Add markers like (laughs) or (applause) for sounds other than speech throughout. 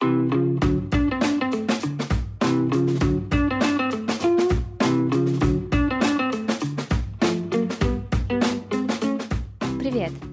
Привет,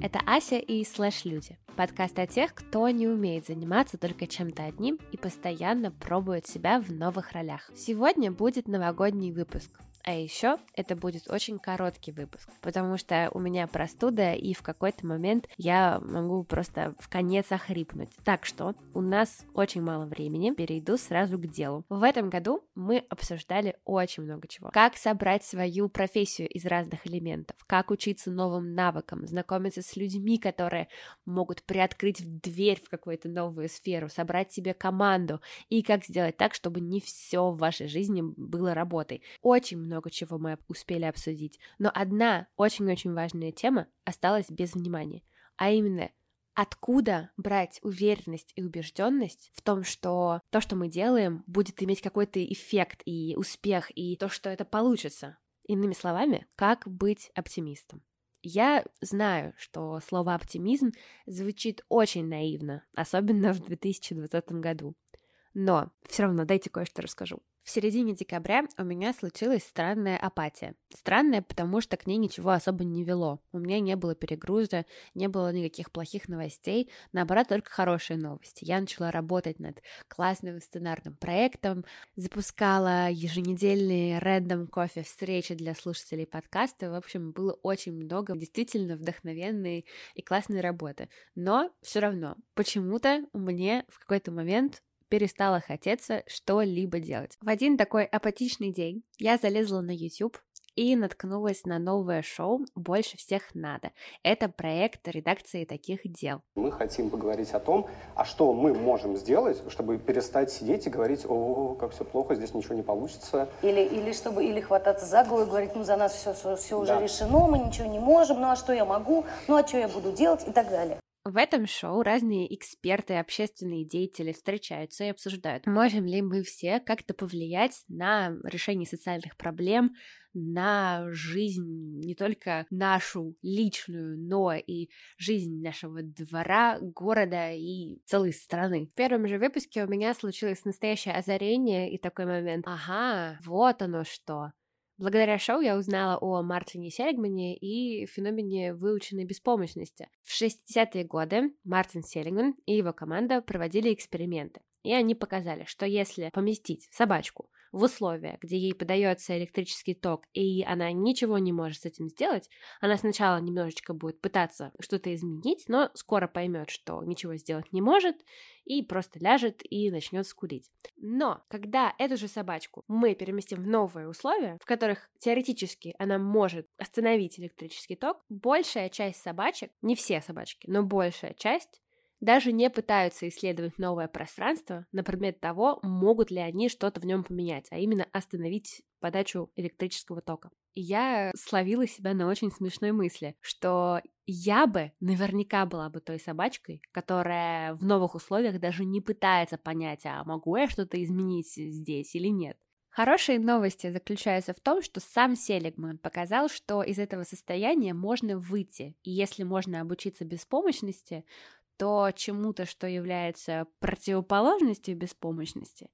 это Ася и Слэш Люди, подкаст о тех, кто не умеет заниматься только чем-то одним и постоянно пробует себя в новых ролях. Сегодня будет новогодний выпуск, а еще это будет очень короткий выпуск, потому что у меня простуда, и в какой-то момент я могу просто в конец охрипнуть. Так что у нас очень мало времени, перейду сразу к делу. В этом году мы обсуждали очень много чего. Как собрать свою профессию из разных элементов, как учиться новым навыкам, знакомиться с людьми, которые могут приоткрыть дверь в какую-то новую сферу, собрать себе команду, и как сделать так, чтобы не все в вашей жизни было работой. Очень много много чего мы успели обсудить, но одна очень-очень важная тема осталась без внимания, а именно откуда брать уверенность и убежденность в том, что то, что мы делаем, будет иметь какой-то эффект и успех, и то, что это получится. Иными словами, как быть оптимистом. Я знаю, что слово оптимизм звучит очень наивно, особенно в 2020 году. Но все равно дайте кое-что расскажу. В середине декабря у меня случилась странная апатия. Странная, потому что к ней ничего особо не вело. У меня не было перегруза, не было никаких плохих новостей, наоборот, только хорошие новости. Я начала работать над классным сценарным проектом, запускала еженедельные рэндом кофе встречи для слушателей подкаста. В общем, было очень много действительно вдохновенной и классной работы. Но все равно, почему-то мне в какой-то момент перестало хотеться что-либо делать. В один такой апатичный день я залезла на YouTube и наткнулась на новое шоу «Больше всех надо». Это проект редакции таких дел. Мы хотим поговорить о том, а что мы можем сделать, чтобы перестать сидеть и говорить, о, как все плохо, здесь ничего не получится. Или, или чтобы или хвататься за голову и говорить, ну за нас все, все, все уже да. решено, мы ничего не можем, ну а что я могу, ну а что я буду делать и так далее. В этом шоу разные эксперты и общественные деятели встречаются и обсуждают, можем ли мы все как-то повлиять на решение социальных проблем, на жизнь не только нашу личную, но и жизнь нашего двора, города и целой страны. В первом же выпуске у меня случилось настоящее озарение и такой момент. Ага, вот оно что. Благодаря шоу я узнала о Мартине Селигмане и феномене выученной беспомощности. В 60-е годы Мартин Селигман и его команда проводили эксперименты. И они показали, что если поместить собачку в условия, где ей подается электрический ток, и она ничего не может с этим сделать, она сначала немножечко будет пытаться что-то изменить, но скоро поймет, что ничего сделать не может, и просто ляжет и начнет скулить. Но когда эту же собачку мы переместим в новые условия, в которых теоретически она может остановить электрический ток, большая часть собачек, не все собачки, но большая часть даже не пытаются исследовать новое пространство на предмет того, могут ли они что-то в нем поменять, а именно остановить подачу электрического тока. И я словила себя на очень смешной мысли, что я бы наверняка была бы той собачкой, которая в новых условиях даже не пытается понять, а могу я что-то изменить здесь или нет. Хорошие новости заключаются в том, что сам Селигман показал, что из этого состояния можно выйти, и если можно обучиться беспомощности, то чему-то, что является противоположностью беспомощности,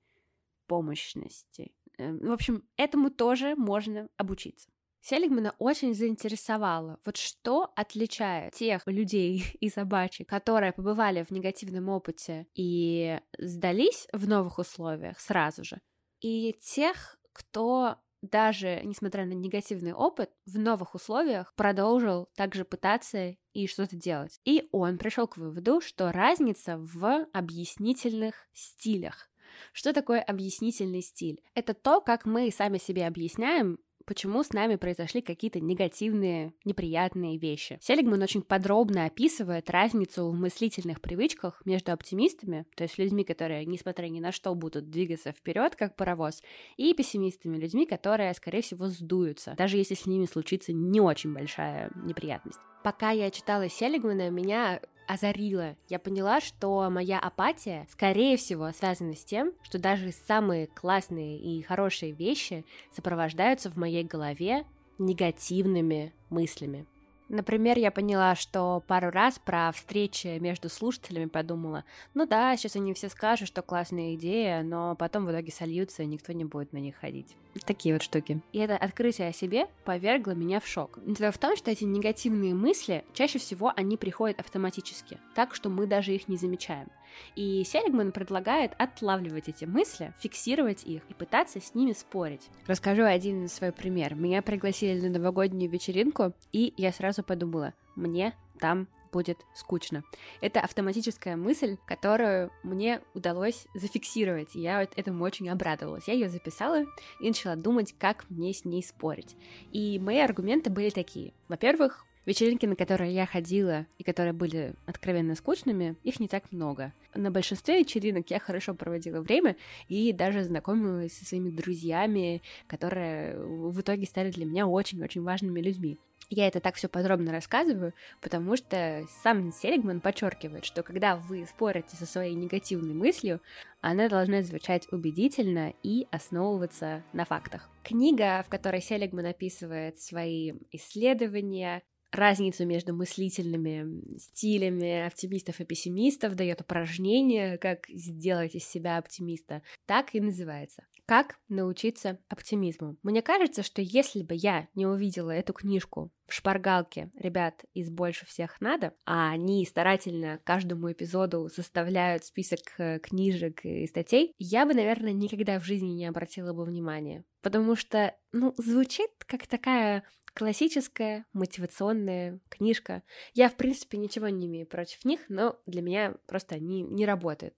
помощности. Эм, в общем, этому тоже можно обучиться. Селигмана очень заинтересовало, вот что отличает тех людей (laughs) и собачек, которые побывали в негативном опыте и сдались в новых условиях сразу же, и тех, кто даже несмотря на негативный опыт, в новых условиях продолжил также пытаться и что-то делать. И он пришел к выводу, что разница в объяснительных стилях. Что такое объяснительный стиль? Это то, как мы сами себе объясняем почему с нами произошли какие-то негативные, неприятные вещи. Селигман очень подробно описывает разницу в мыслительных привычках между оптимистами, то есть людьми, которые, несмотря ни на что, будут двигаться вперед, как паровоз, и пессимистами, людьми, которые, скорее всего, сдуются, даже если с ними случится не очень большая неприятность. Пока я читала Селигмана, меня озарило. Я поняла, что моя апатия, скорее всего, связана с тем, что даже самые классные и хорошие вещи сопровождаются в моей голове негативными мыслями. Например, я поняла, что пару раз про встречи между слушателями подумала, ну да, сейчас они все скажут, что классная идея, но потом в итоге сольются, и никто не будет на них ходить. Такие вот штуки. И это открытие о себе повергло меня в шок. Дело в том, что эти негативные мысли, чаще всего они приходят автоматически, так что мы даже их не замечаем. И Селигман предлагает отлавливать эти мысли, фиксировать их и пытаться с ними спорить. Расскажу один свой пример. Меня пригласили на новогоднюю вечеринку, и я сразу подумала, мне там будет скучно. Это автоматическая мысль, которую мне удалось зафиксировать, и я этому очень обрадовалась. Я ее записала и начала думать, как мне с ней спорить. И мои аргументы были такие. Во-первых, Вечеринки, на которые я ходила и которые были откровенно скучными, их не так много. На большинстве вечеринок я хорошо проводила время и даже знакомилась со своими друзьями, которые в итоге стали для меня очень-очень важными людьми. Я это так все подробно рассказываю, потому что сам Селигман подчеркивает, что когда вы спорите со своей негативной мыслью, она должна звучать убедительно и основываться на фактах. Книга, в которой Селигман описывает свои исследования, разницу между мыслительными стилями оптимистов и пессимистов, дает упражнение, как сделать из себя оптимиста. Так и называется. Как научиться оптимизму? Мне кажется, что если бы я не увидела эту книжку в шпаргалке ребят из «Больше всех надо», а они старательно каждому эпизоду составляют список э, книжек и статей, я бы, наверное, никогда в жизни не обратила бы внимания. Потому что, ну, звучит как такая Классическая мотивационная книжка. Я, в принципе, ничего не имею против них, но для меня просто они не работают.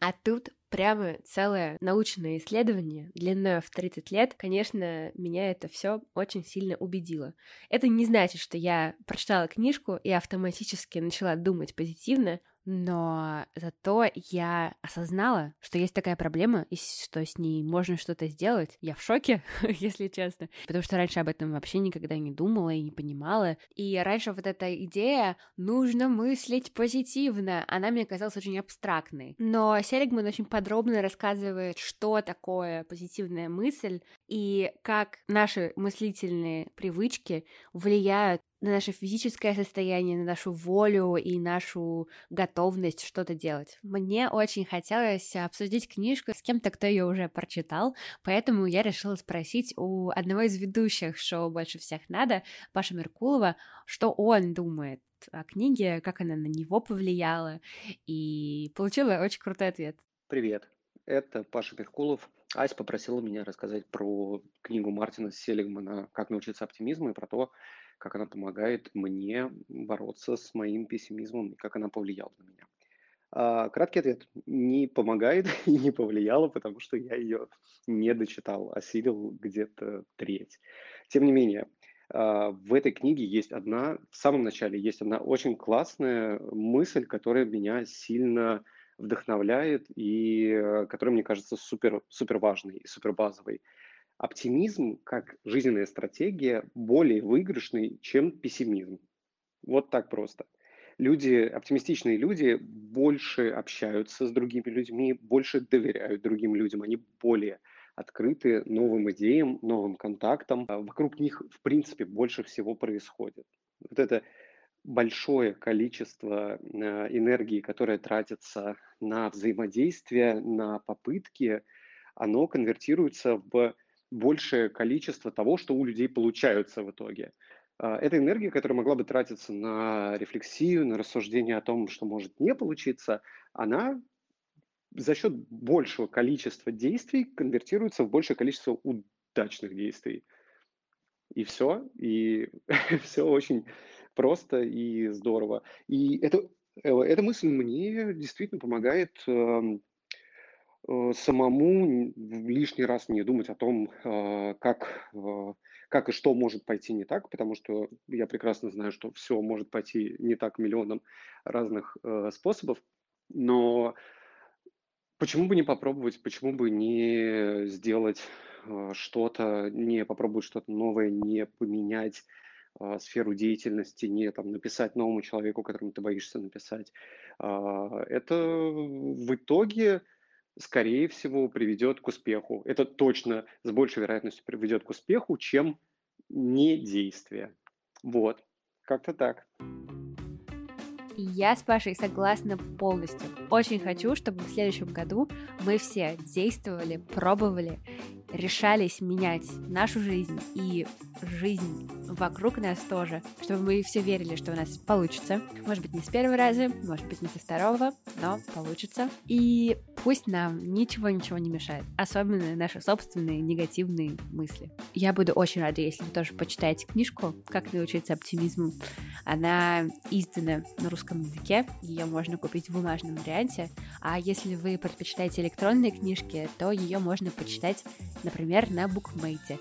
А тут прямо целое научное исследование длиной в 30 лет, конечно, меня это все очень сильно убедило. Это не значит, что я прочитала книжку и автоматически начала думать позитивно, но зато я осознала, что есть такая проблема, и что с ней можно что-то сделать. Я в шоке, (laughs) если честно, потому что раньше об этом вообще никогда не думала и не понимала. И раньше вот эта идея «нужно мыслить позитивно», она мне казалась очень абстрактной. Но Селигман очень подробно рассказывает, что такое позитивная мысль и как наши мыслительные привычки влияют на наше физическое состояние, на нашу волю и нашу готовность что-то делать. Мне очень хотелось обсудить книжку с кем-то, кто ее уже прочитал, поэтому я решила спросить у одного из ведущих шоу «Больше всех надо», Паша Меркулова, что он думает о книге, как она на него повлияла, и получила очень крутой ответ. Привет, это Паша Меркулов. Ась попросила меня рассказать про книгу Мартина Селигмана «Как научиться оптимизму» и про то, как она помогает мне бороться с моим пессимизмом и как она повлияла на меня. А, краткий ответ. Не помогает (laughs) и не повлияла, потому что я ее не дочитал, осилил где-то треть. Тем не менее, а, в этой книге есть одна, в самом начале есть одна очень классная мысль, которая меня сильно вдохновляет и э, которая мне кажется супер, супер важной и супер базовой. Оптимизм как жизненная стратегия более выигрышный, чем пессимизм. Вот так просто. Люди, оптимистичные люди больше общаются с другими людьми, больше доверяют другим людям, они более открыты новым идеям, новым контактам. А вокруг них, в принципе, больше всего происходит. Вот это большое количество э, энергии, которое тратится на взаимодействие, на попытки, оно конвертируется в большее количество того, что у людей получается в итоге. А, эта энергия, которая могла бы тратиться на рефлексию, на рассуждение о том, что может не получиться, она за счет большего количества действий конвертируется в большее количество удачных действий. И все, и (laughs) все очень просто и здорово. И это, э, эта мысль мне действительно помогает эм, самому лишний раз не думать о том, э, как, э, как и что может пойти не так, потому что я прекрасно знаю, что все может пойти не так миллионом разных способов, но почему бы не попробовать, почему бы не сделать что-то, не попробовать что-то новое, не поменять сферу деятельности, не там, написать новому человеку, которому ты боишься написать. А, это в итоге скорее всего, приведет к успеху. Это точно с большей вероятностью приведет к успеху, чем не действие. Вот. Как-то так. Я с Пашей согласна полностью. Очень хочу, чтобы в следующем году мы все действовали, пробовали, решались менять нашу жизнь и жизнь вокруг нас тоже, чтобы мы все верили, что у нас получится. Может быть, не с первого раза, может быть, не со второго, но получится. И пусть нам ничего-ничего не мешает, особенно наши собственные негативные мысли. Я буду очень рада, если вы тоже почитаете книжку «Как научиться оптимизму». Она издана на русском языке, ее можно купить в бумажном варианте, а если вы предпочитаете электронные книжки, то ее можно почитать, например, на букмейте.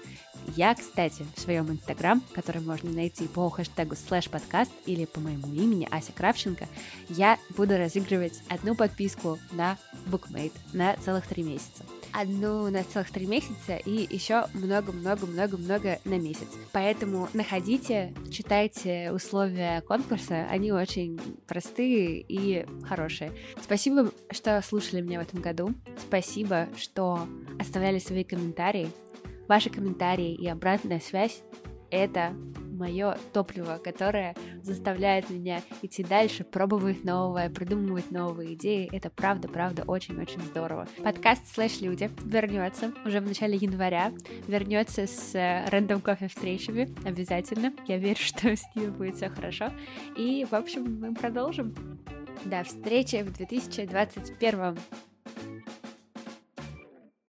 Я, кстати, в своем инстаграм, который можно найти по хэштегу слэш подкаст или по моему имени Ася Кравченко, я буду разыгрывать одну подписку на Bookmate на целых три месяца одну на целых три месяца и еще много-много-много-много на месяц. Поэтому находите, читайте условия конкурса, они очень простые и хорошие. Спасибо, что слушали меня в этом году. Спасибо, что оставляли свои комментарии. Ваши комментарии и обратная связь — это мое топливо, которое заставляет меня идти дальше, пробовать новое, придумывать новые идеи. Это правда, правда, очень-очень здорово. Подкаст «Слэш Люди» вернется уже в начале января, вернется с рандом кофе встречами обязательно. Я верю, (laughs) что с ними будет все хорошо. И, в общем, мы продолжим. До встречи в 2021